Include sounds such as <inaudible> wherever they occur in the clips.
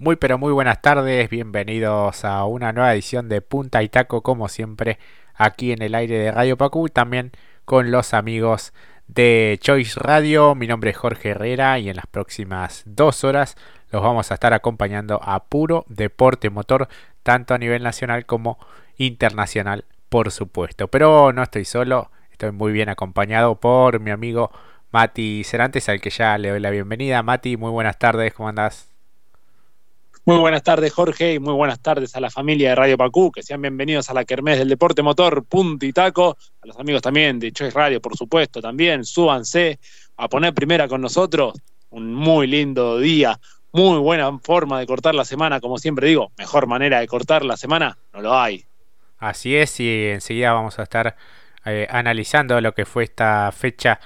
Muy pero muy buenas tardes, bienvenidos a una nueva edición de Punta y Taco como siempre aquí en el aire de Radio Pacu y también con los amigos de Choice Radio. Mi nombre es Jorge Herrera y en las próximas dos horas los vamos a estar acompañando a puro deporte motor tanto a nivel nacional como internacional por supuesto. Pero no estoy solo, estoy muy bien acompañado por mi amigo Mati Cerantes al que ya le doy la bienvenida. Mati, muy buenas tardes, ¿cómo andás? Muy buenas tardes, Jorge, y muy buenas tardes a la familia de Radio Pacú, que sean bienvenidos a la Kermés del Deporte Motor, Punto y Taco, a los amigos también de Choice Radio, por supuesto, también, súbanse a poner primera con nosotros, un muy lindo día, muy buena forma de cortar la semana, como siempre digo, mejor manera de cortar la semana, no lo hay. Así es, y enseguida vamos a estar eh, analizando lo que fue esta fecha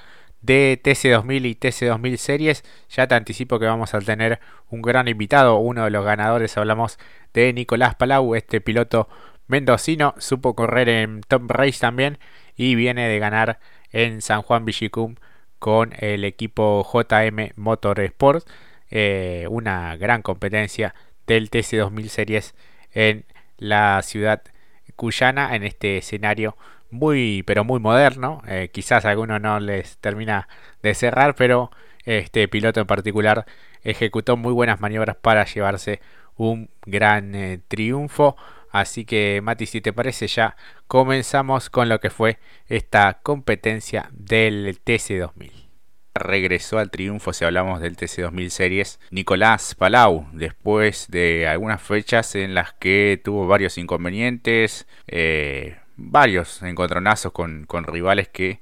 de TC2000 y TC2000 series. Ya te anticipo que vamos a tener un gran invitado, uno de los ganadores. Hablamos de Nicolás Palau, este piloto mendocino. Supo correr en Top Race también y viene de ganar en San Juan Villicum con el equipo JM Motorsport. Eh, una gran competencia del TC2000 series en la ciudad cuyana en este escenario muy, pero muy moderno. Eh, quizás a algunos no les termina de cerrar, pero este piloto en particular ejecutó muy buenas maniobras para llevarse un gran eh, triunfo. Así que Mati, si te parece ya comenzamos con lo que fue esta competencia del TC2000. Regresó al triunfo si hablamos del TC2000 Series Nicolás Palau, después de algunas fechas en las que tuvo varios inconvenientes, eh, varios encontronazos con, con rivales que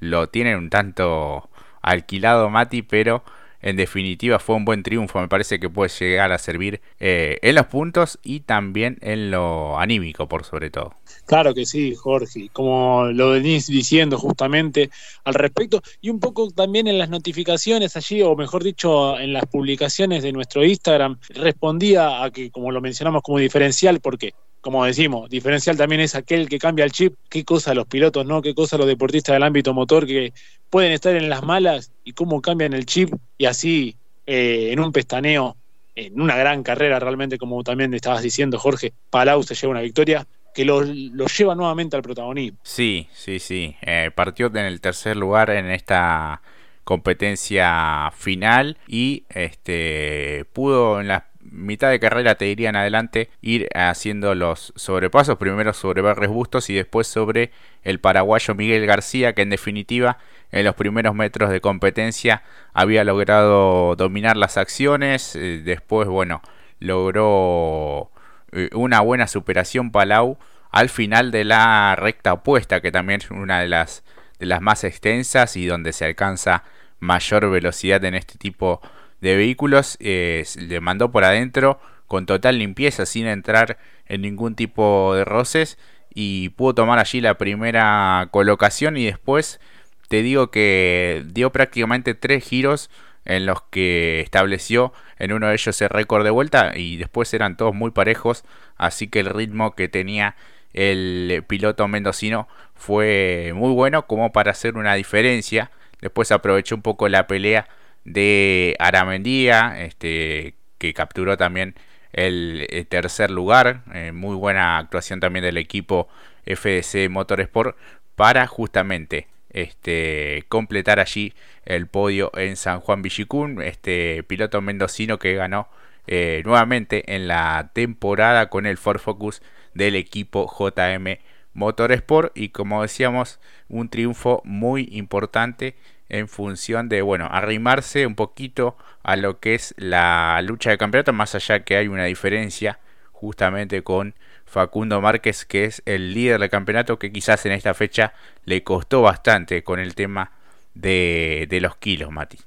lo tienen un tanto alquilado Mati, pero en definitiva fue un buen triunfo. Me parece que puede llegar a servir eh, en los puntos y también en lo anímico, por sobre todo. Claro que sí, Jorge, como lo venís diciendo justamente al respecto, y un poco también en las notificaciones allí, o mejor dicho, en las publicaciones de nuestro Instagram, respondía a que, como lo mencionamos como diferencial, porque como decimos, diferencial también es aquel que cambia el chip, qué cosa los pilotos, ¿no? Qué cosa los deportistas del ámbito motor que pueden estar en las malas y cómo cambian el chip y así eh, en un pestaneo, en una gran carrera realmente, como también estabas diciendo, Jorge, Palau se lleva una victoria que lo, lleva nuevamente al protagonismo. Sí, sí, sí. Eh, partió en el tercer lugar en esta competencia final y este pudo en las mitad de carrera te dirían adelante ir haciendo los sobrepasos, primero sobre Barres Bustos y después sobre el paraguayo Miguel García, que en definitiva en los primeros metros de competencia había logrado dominar las acciones, eh, después bueno, logró eh, una buena superación Palau al final de la recta opuesta, que también es una de las, de las más extensas y donde se alcanza mayor velocidad en este tipo de de vehículos eh, le mandó por adentro con total limpieza sin entrar en ningún tipo de roces y pudo tomar allí la primera colocación. Y después te digo que dio prácticamente tres giros en los que estableció en uno de ellos el récord de vuelta y después eran todos muy parejos así que el ritmo que tenía el piloto mendocino fue muy bueno como para hacer una diferencia. Después aprovechó un poco la pelea de Aramendía, este, que capturó también el, tercer lugar. Eh, muy buena actuación también del equipo FDC Motorsport para justamente este, completar allí el podio en San Juan Villicún. Este piloto mendocino que ganó eh, nuevamente en la temporada con el Ford Focus del equipo JM Motorsport. Y como decíamos, un triunfo muy importante en función de, bueno, arrimarse un poquito a lo que es la lucha de campeonato, más allá que hay una diferencia justamente con Facundo Márquez, que es el líder del campeonato, que quizás en esta fecha le costó bastante con el tema de, los kilos, Mati.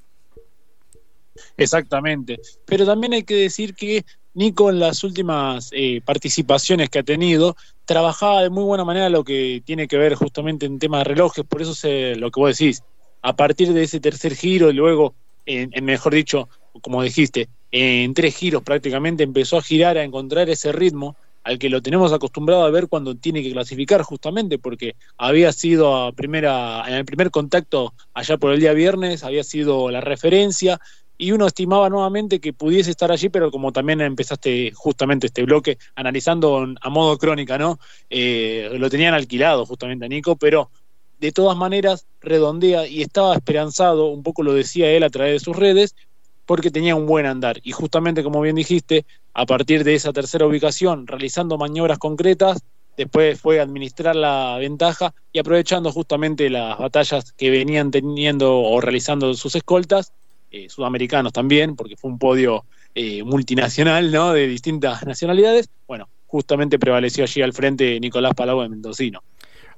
Exactamente, pero también hay que decir que Nico en las últimas eh, participaciones que ha tenido trabajaba de muy buena manera lo que tiene que ver justamente en tema de relojes, por eso sé lo que vos decís, a partir de ese tercer giro y luego, en, mejor dicho, como dijiste, en tres giros prácticamente empezó a girar, a encontrar ese ritmo al que lo tenemos acostumbrado a ver cuando tiene que clasificar justamente porque había sido a primera en el primer contacto allá por el día viernes había sido la referencia y uno estimaba nuevamente que pudiese estar allí, pero como también empezaste justamente este bloque analizando a modo crónica, ¿no? Eh, lo tenían alquilado justamente a Nico, pero de todas maneras redondea y estaba esperanzado, un poco lo decía él a través de sus redes, porque tenía un buen andar. Y justamente, como bien dijiste, a partir de esa tercera ubicación, realizando maniobras concretas, después fue administrar la ventaja y aprovechando justamente las batallas que venían teniendo o realizando sus escoltas, eh, sudamericanos también, porque fue un podio eh, multinacional, ¿no? De distintas nacionalidades. Bueno, justamente prevaleció allí al frente Nicolás Palau de Mendocino.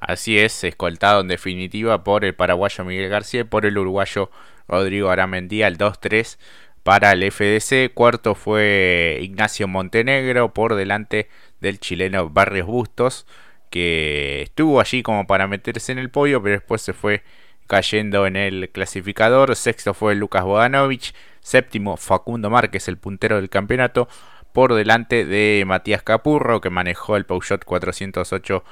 Así es, escoltado en definitiva por el paraguayo Miguel García y por el uruguayo Rodrigo Aramendía, el 2-3 para el FDC. Cuarto fue Ignacio Montenegro por delante del chileno Barrios Bustos, que estuvo allí como para meterse en el podio, pero después se fue cayendo en el clasificador. Sexto fue Lucas Bodanovich. Séptimo Facundo Márquez, el puntero del campeonato, por delante de Matías Capurro, que manejó el Peugeot 408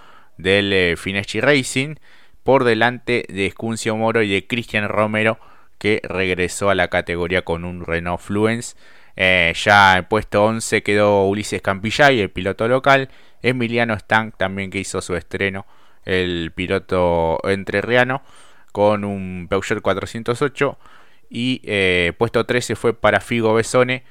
del eh, Fineschi Racing. Por delante de Escuncio Moro y de Cristian Romero, que regresó a la categoría con un Renault Fluence. Eh, ya en puesto 11 quedó Ulises Campillay, el piloto local. Emiliano Stank también que hizo su estreno, el piloto entrerriano con un Peugeot 408 y eh, puesto 13 fue para Figo Besone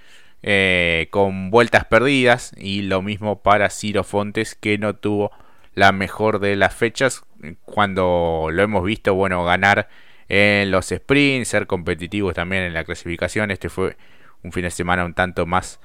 con vueltas perdidas y lo mismo para Ciro Fontes que no tuvo la mejor de las fechas cuando lo hemos visto bueno ganar en los sprints ser competitivos también en la clasificación este fue un fin de semana un tanto más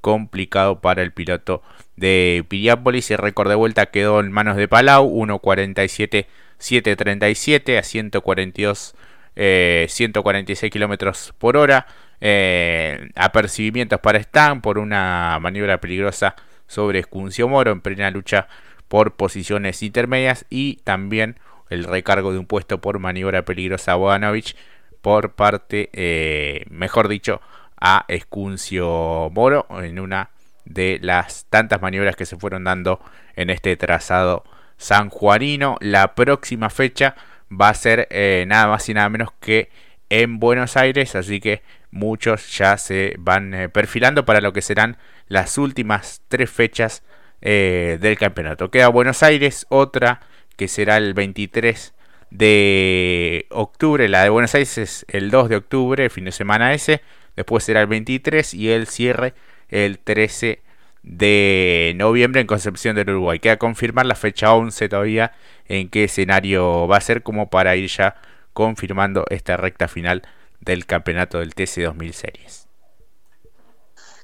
complicado para el piloto de Piriápolis. El récord de vuelta quedó en manos de Palau, 1.47.737 a 142, 146 eh, kilómetros por hora. Eh, apercibimientos para Stan por una maniobra peligrosa sobre Escuncio Moro en plena lucha por posiciones intermedias y también el recargo de un puesto por maniobra peligrosa a Bodanovich por parte, eh, mejor dicho, a Escuncio Moro en una de las tantas maniobras que se fueron dando en este trazado sanjuanino. La próxima fecha va a ser eh, nada más y nada menos que en Buenos Aires, así que muchos ya se van eh, perfilando para lo que serán las últimas tres fechas eh, del campeonato. Queda Buenos Aires, otra que será el 23 de octubre, la de Buenos Aires es el 2 de octubre, fin de semana ese, después será el 23 y el cierre el 13 de noviembre en Concepción del Uruguay. Queda confirmar la fecha 11 todavía en qué escenario va a ser como para ir ya confirmando esta recta final del campeonato del TC 2000 Series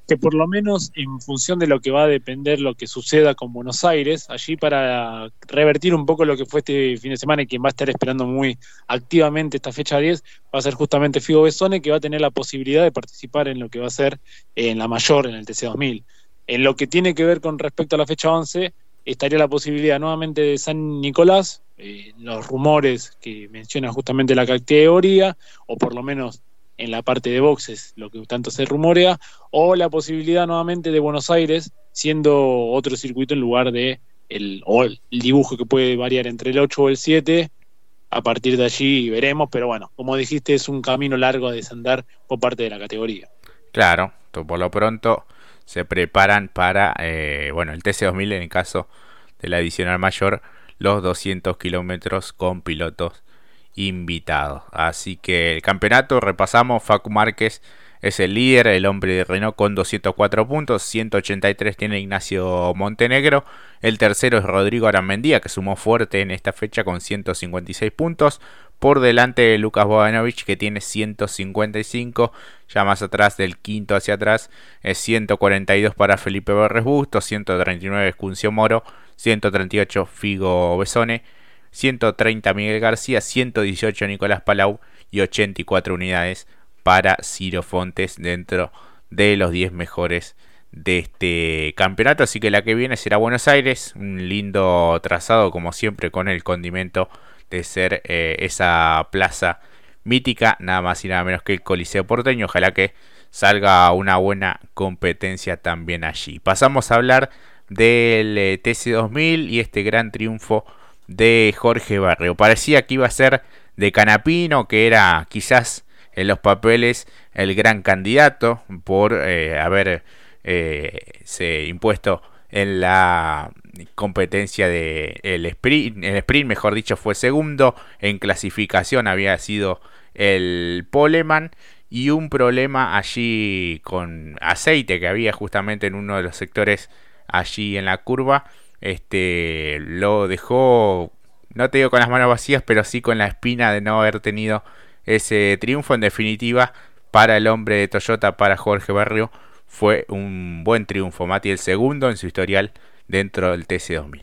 que por lo menos en función de lo que va a depender lo que suceda con Buenos Aires, allí para revertir un poco lo que fue este fin de semana y quien va a estar esperando muy activamente esta fecha 10, va a ser justamente Figo Besone, que va a tener la posibilidad de participar en lo que va a ser en la mayor, en el TC2000. En lo que tiene que ver con respecto a la fecha 11, estaría la posibilidad nuevamente de San Nicolás, eh, los rumores que menciona justamente la categoría, o por lo menos en la parte de boxes, lo que tanto se rumorea, o la posibilidad nuevamente de Buenos Aires siendo otro circuito en lugar de el, o el dibujo que puede variar entre el 8 o el 7. A partir de allí veremos, pero bueno, como dijiste, es un camino largo a desandar por parte de la categoría. Claro, por lo pronto se preparan para, eh, bueno, el TC2000 en el caso de la adicional mayor, los 200 kilómetros con pilotos invitados. Así que el campeonato repasamos, Facu Márquez es el líder, el hombre de Renault con 204 puntos, 183 tiene Ignacio Montenegro, el tercero es Rodrigo Aramendía que sumó fuerte en esta fecha con 156 puntos, por delante de Lucas Bodanovich que tiene 155, ya más atrás del quinto hacia atrás es 142 para Felipe Borres Busto, 139 Escuncio Moro, 138 Figo Besone, 130 Miguel García, 118 Nicolás Palau y 84 unidades para Ciro Fontes dentro de los 10 mejores de este campeonato. Así que la que viene será Buenos Aires, un lindo trazado como siempre con el condimento de ser eh, esa plaza mítica, nada más y nada menos que el Coliseo porteño. Ojalá que salga una buena competencia también allí. Pasamos a hablar del eh, TC2000 y este gran triunfo de Jorge Barrio. Parecía que iba a ser de Canapino, que era quizás en los papeles el gran candidato por eh, eh, impuesto en la competencia de el sprint, el sprint mejor dicho fue segundo, en clasificación había sido el Poleman y un problema allí con aceite que había justamente en uno de los sectores allí en la curva, este lo dejó no te digo con las manos vacías, pero sí con la espina de no haber tenido ese triunfo en definitiva para el hombre de Toyota, para Jorge Barrio, fue un buen triunfo. Mati el segundo en su historial dentro del TC2000.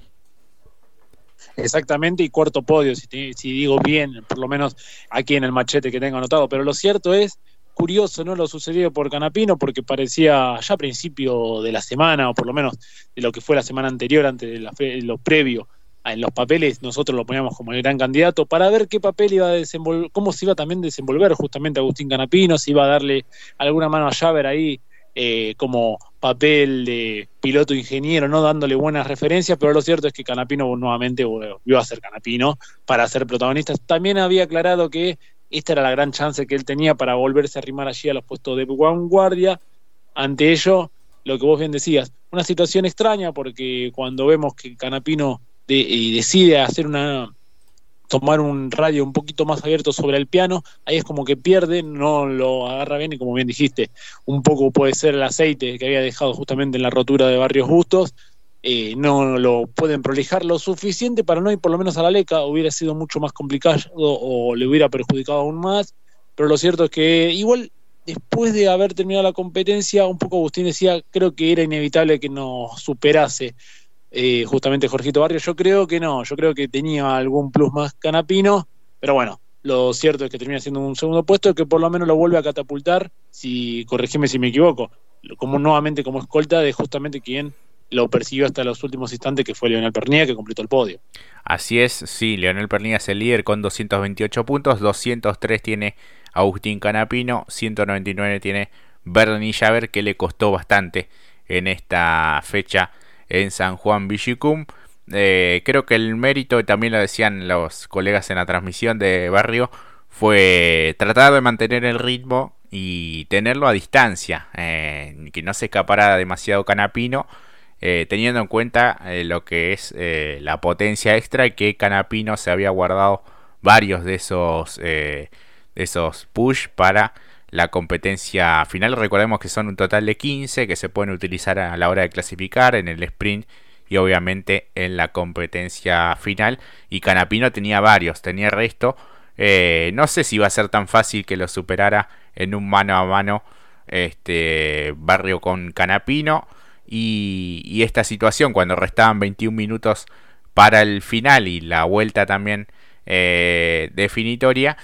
Exactamente, y cuarto podio, si, si, digo bien, por lo menos aquí en el machete que tengo anotado. Pero lo cierto es, curioso, ¿no? Lo sucedido por Canapino, porque parecía ya a principio de la semana, o por lo menos de lo que fue la semana anterior, antes de la, lo previo en los papeles nosotros lo poníamos como el gran candidato para ver qué papel iba a desenvolver, cómo se iba también a desenvolver justamente Agustín Canapino, si iba a darle alguna mano a Javer ahí eh, como papel de piloto ingeniero, no dándole buenas referencias, pero lo cierto es que Canapino nuevamente iba a ser Canapino para ser protagonista. También había aclarado que esta era la gran chance que él tenía para volverse a arrimar allí a los puestos de vanguardia. Ante ello, lo que vos bien decías, una situación extraña porque cuando vemos que Canapino y decide hacer una tomar un radio un poquito más abierto sobre el piano, ahí es como que pierde, no lo agarra bien y como bien dijiste, un poco puede ser el aceite que había dejado justamente en la rotura de Barrios Bustos, eh, no lo pueden prolijar lo suficiente para no ir por lo menos a la leca, hubiera sido mucho más complicado o le hubiera perjudicado aún más, pero lo cierto es que igual después de haber terminado la competencia, un poco Agustín decía, creo que era inevitable que nos superase eh, justamente Jorgito Barrio. Yo creo que no, yo creo que tenía algún plus más canapino, pero bueno, lo cierto es que termina siendo un segundo puesto que por lo menos lo vuelve a catapultar, si corregime si me equivoco, como nuevamente como escolta de justamente quien lo persiguió hasta los últimos instantes, que fue Leonel Pernilla, que completó el podio. Así es, sí, Leonel Pernilla es el líder con 228 puntos, 203 tiene Agustín Canapino, 199 tiene Bernie Javer, que le costó bastante en esta fecha en San Juan Villicum. Eh, creo que el mérito, también lo decían los colegas en la transmisión de Barrio, fue tratar de mantener el ritmo y tenerlo a distancia, eh, que no se escapara demasiado Canapino, eh, teniendo en cuenta lo que es la potencia extra que Canapino se había guardado varios de esos, esos push para la competencia final. Recordemos que son un total de 15 que se pueden utilizar a la hora de clasificar en el sprint y obviamente en la competencia final. Y Canapino tenía varios, tenía resto. Eh, no sé si va a ser tan fácil que lo superara en un mano a mano este barrio con Canapino. Y, esta situación cuando restaban 21 minutos para el final y la vuelta también eh, definitoria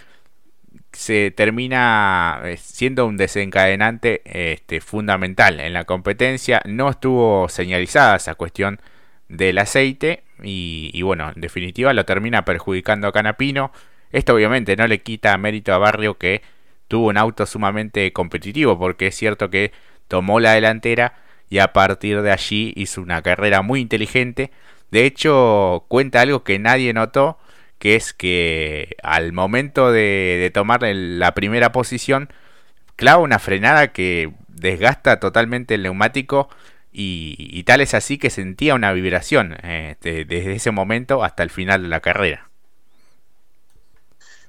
se termina eh, siendo un desencadenante este, fundamental en la competencia. No estuvo señalizada esa cuestión del aceite y, bueno, en definitiva lo termina perjudicando a Canapino. Esto obviamente no le quita mérito a Barrio que tuvo un auto sumamente competitivo porque es cierto que tomó la delantera y a partir de allí hizo una carrera muy inteligente. De hecho, cuenta algo que nadie notó que es que al momento de, tomar la primera posición, clava una frenada que desgasta totalmente el neumático y, tal es así que sentía una vibración este, desde ese momento hasta el final de la carrera.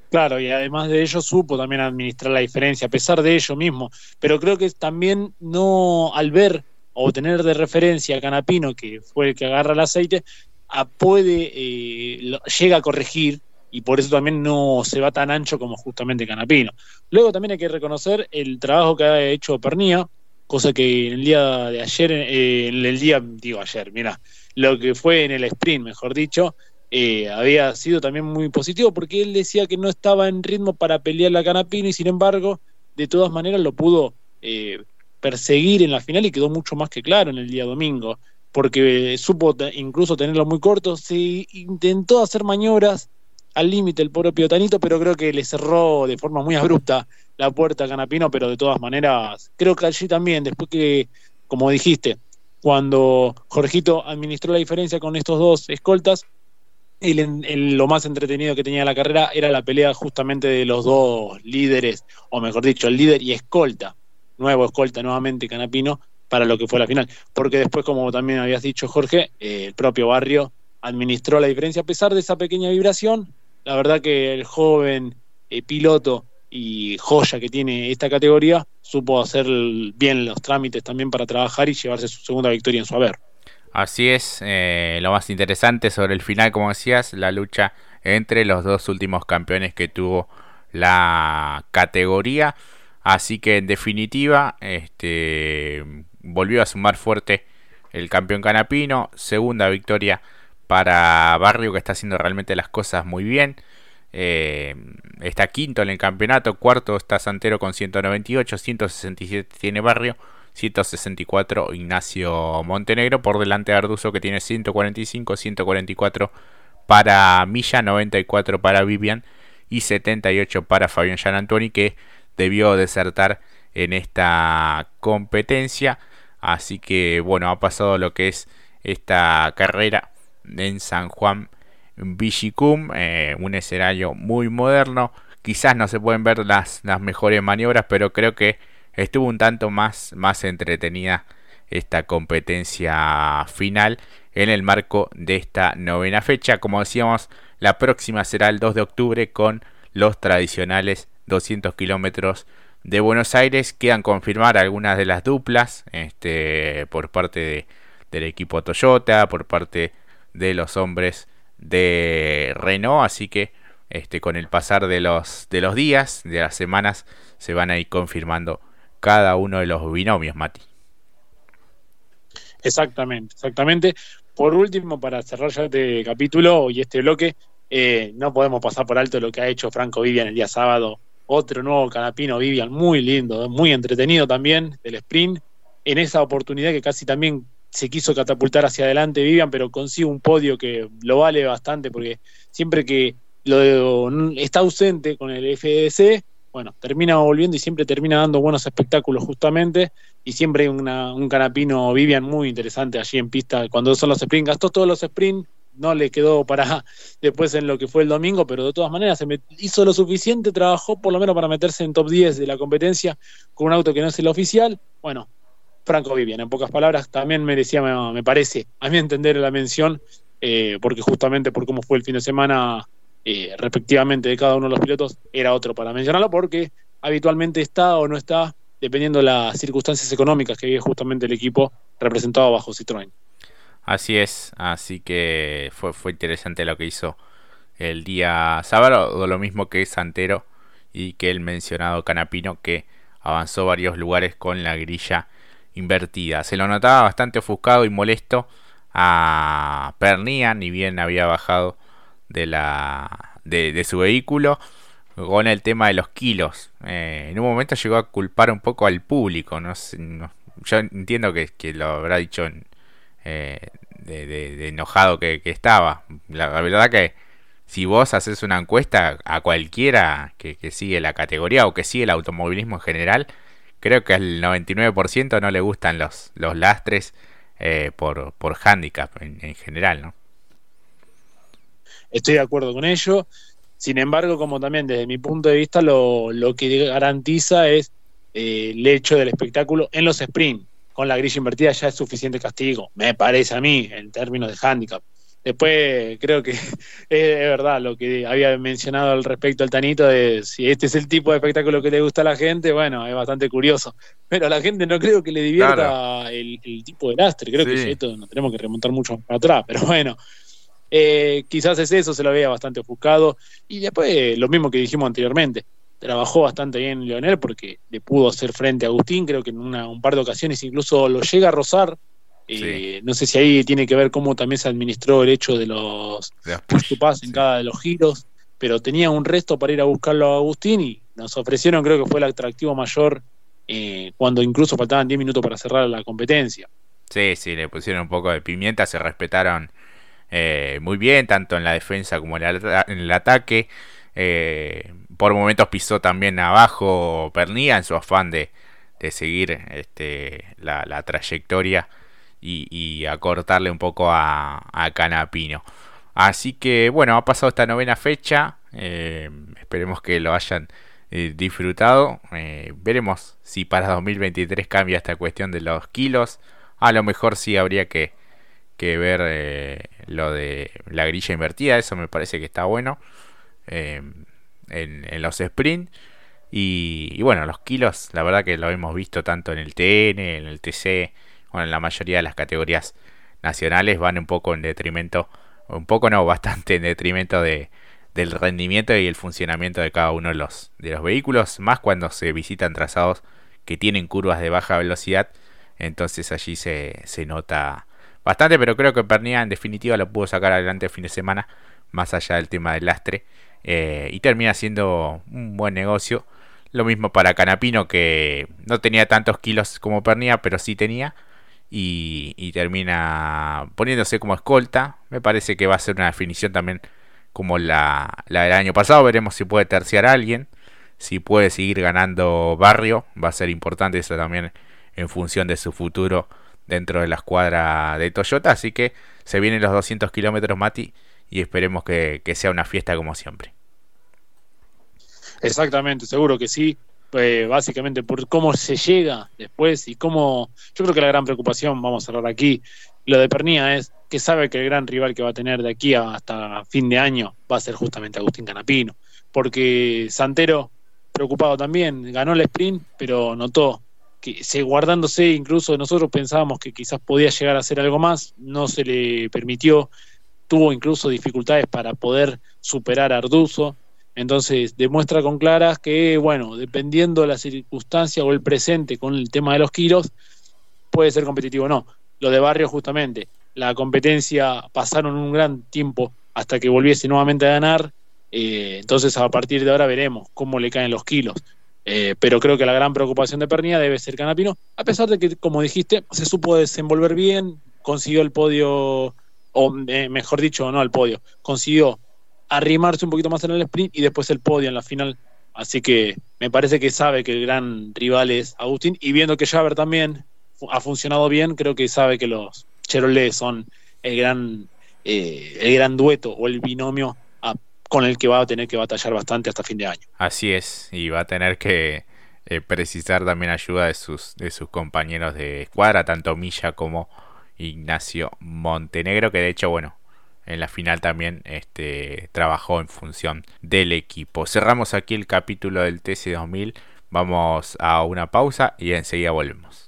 Claro, y además de ello supo también administrar la diferencia, a pesar de ello mismo. Pero creo que también no, al ver o tener de referencia a Canapino, que fue el que agarra el aceite, puede, eh, llega a corregir y por eso también no se va tan ancho como justamente Canapino. Luego también hay que reconocer el trabajo que ha hecho Pernía, cosa que en el día de ayer, eh, en el día, digo ayer, mira, lo que fue en el sprint, mejor dicho, eh, había sido también muy positivo porque él decía que no estaba en ritmo para pelear la Canapino y sin embargo, de todas maneras lo pudo perseguir en la final y quedó mucho más que claro en el día domingo porque supo incluso tenerlo muy corto, se intentó hacer maniobras al límite el propio Tanito, pero creo que le cerró de forma muy abrupta la puerta a Canapino, pero de todas maneras, creo que allí también, después que, como dijiste, cuando Jorgito administró la diferencia con estos dos escoltas, lo más entretenido que tenía la carrera era la pelea justamente de los dos líderes, o mejor dicho, el líder y escolta, nuevo escolta nuevamente Canapino, para lo que fue la final. Porque después, como también habías dicho Jorge, eh, el propio barrio administró la diferencia a pesar de esa pequeña vibración. La verdad que el joven eh, piloto y joya que tiene esta categoría supo hacer bien los trámites también para trabajar y llevarse su segunda victoria en su haber. Así es, eh, lo más interesante sobre el final, como decías, la lucha entre los dos últimos campeones que tuvo la categoría. Así que en definitiva, este volvió a sumar fuerte el campeón canapino. Segunda victoria para Barrio que está haciendo realmente las cosas muy bien. Eh, está quinto en el campeonato, cuarto está Santero con 198, 167 tiene Barrio, 164 Ignacio Montenegro, por delante de Arduzo que tiene 145, 144 para Milla, 94 para Vivian y 78 para Fabián Antoni que debió desertar en esta competencia. Así que bueno, ha pasado lo que es esta carrera en San Juan Vigicum, eh, un escenario muy moderno. Quizás no se pueden ver las, las mejores maniobras, pero creo que estuvo un tanto más, más entretenida esta competencia final en el marco de esta novena fecha. Como decíamos, la próxima será el 2 de octubre con los tradicionales 200 kilómetros de Buenos Aires. Quedan confirmar algunas de las duplas este, por parte de, del equipo Toyota, por parte de los hombres de Renault. Así que este, con el pasar de los, de los días, de las semanas, se van a ir confirmando cada uno de los binomios, Mati. Exactamente, exactamente. Por último, para cerrar ya este capítulo y este bloque, eh, no podemos pasar por alto lo que ha hecho Franco Vivian el día sábado. Otro nuevo canapino Vivian, muy lindo, muy entretenido también, del sprint. En esa oportunidad que casi también se quiso catapultar hacia adelante Vivian, pero consigue un podio que lo vale bastante porque siempre que lo está ausente con el FDC, bueno, termina volviendo y siempre termina dando buenos espectáculos justamente y siempre hay un canapino Vivian muy interesante allí en pista cuando son los sprints, gastó todos los sprints, no le quedó para <laughs> después en lo que fue el domingo, pero de todas maneras se hizo lo suficiente, trabajó por lo menos para meterse en top 10 de la competencia con un auto que no es el oficial, bueno, Franco Vivian, en pocas palabras, también merecía, me, parece, a mi entender la mención, eh, porque justamente por cómo fue el fin de semana eh, respectivamente de cada uno de los pilotos, era otro para mencionarlo, porque habitualmente está o no está, dependiendo de las circunstancias económicas que vive justamente el equipo representado bajo Citroën. Así es, así que fue, fue interesante lo que hizo el día sábado, lo mismo que Santero y que el mencionado Canapino, que avanzó varios lugares con la grilla invertida. Se lo notaba bastante ofuscado y molesto a Pernía, ni bien había bajado de, la, de, su vehículo con el tema de los kilos. Eh, en un momento llegó a culpar un poco al público. No, yo entiendo que, lo habrá dicho eh, de, enojado que, estaba. La, verdad que si vos haces una encuesta a cualquiera que, sigue la categoría o que sigue el automovilismo en general, creo que al 99% no le gustan los, los lastres eh, por, por handicap en, general, ¿no? Estoy de acuerdo con ello. Sin embargo, como también desde mi punto de vista, lo, lo que garantiza es eh, el hecho del espectáculo en los sprints. Con la grilla invertida ya es suficiente castigo, me parece a mí, en términos de handicap. Después creo que <laughs> es, verdad lo que había mencionado al respecto al Tanito de si este es el tipo de espectáculo que le gusta a la gente, bueno, es bastante curioso. Pero a la gente no creo que le divierta el, tipo de lastre, creo que esto nos tenemos que remontar mucho para atrás, pero bueno, eh, quizás es eso, se lo veía bastante ofuscado. Y después lo mismo que dijimos anteriormente, trabajó bastante bien Leonel porque le pudo hacer frente a Agustín, creo que en un par de ocasiones incluso lo llega a rozar eh, no sé si ahí tiene que ver cómo también se administró el hecho de los push to pass en cada de los giros, pero tenía un resto para ir a buscarlo a Agustín y nos ofrecieron, creo que fue el atractivo mayor eh, cuando incluso faltaban 10 minutos para cerrar la competencia. Sí, sí, le pusieron un poco de pimienta, se respetaron eh, muy bien, tanto en la defensa como en, el ataque. Por momentos pisó también abajo Pernía en su afán de, seguir este, la trayectoria y, y acortarle un poco a, Canapino. Así que bueno, ha pasado esta novena fecha. esperemos que lo hayan disfrutado. veremos si para 2023 cambia esta cuestión de los kilos. A lo mejor sí habría que, que ver lo de la grilla invertida. Eso me parece que está bueno. En, los sprints. Y, bueno, los kilos, la verdad que lo hemos visto tanto en el TN, en el TC, bueno, en la mayoría de las categorías nacionales van un poco en detrimento, un poco no, <laughs> bastante en detrimento de, del rendimiento y el funcionamiento de cada uno de los, de los vehículos, más cuando se visitan trazados que tienen curvas de baja velocidad, entonces allí se, se nota bastante, pero creo que Pernia en definitiva lo pudo sacar adelante el fin de semana, más allá del tema del lastre, eh, y termina siendo un buen negocio. Lo mismo para Canapino que no tenía tantos kilos como Pernia, pero sí tenía. Y, termina poniéndose como escolta. Me parece que va a ser una definición también como la, la del año pasado. Veremos si puede terciar a alguien. Si puede seguir ganando barrio. Va a ser importante eso también en función de su futuro dentro de la escuadra de Toyota. Así que se vienen los 200 kilómetros Mati y esperemos que sea una fiesta como siempre. Exactamente, seguro que sí. Eh, básicamente por cómo se llega después y cómo. Yo creo que la gran preocupación, vamos a hablar aquí, lo de Pernía es que sabe que el gran rival que va a tener de aquí hasta fin de año va a ser justamente Agustín Canapino. Porque Santero, preocupado también, ganó el sprint, pero notó que se guardándose, incluso nosotros pensábamos que quizás podía llegar a hacer algo más, no se le permitió, tuvo incluso dificultades para poder superar a Arduzo entonces demuestra con claras que, bueno, dependiendo de la circunstancia o el presente con el tema de los kilos, puede ser competitivo o no. Lo de Barrio justamente, la competencia pasaron un gran tiempo hasta que volviese nuevamente a ganar, eh, entonces a partir de ahora veremos cómo le caen los kilos. Eh, pero creo que la gran preocupación de Pernilla debe ser Canapino, a pesar de que, como dijiste, se supo desenvolver bien, consiguió el podio, o eh, mejor dicho, no el podio, consiguió arrimarse un poquito más en el sprint y después el podio en la final. Así que me parece que sabe que el gran rival es Agustín y viendo que Javer también ha funcionado bien, creo que sabe que los Chevrolet son el gran, eh, el gran dueto o el binomio con el que va a tener que batallar bastante hasta fin de año. Así es, y va a tener que eh, precisar también ayuda de sus, de sus compañeros de escuadra, tanto Milla como Ignacio Montenegro, que de hecho, bueno, en la final también este, trabajó en función del equipo. Cerramos aquí el capítulo del TC2000. Vamos a una pausa y enseguida volvemos.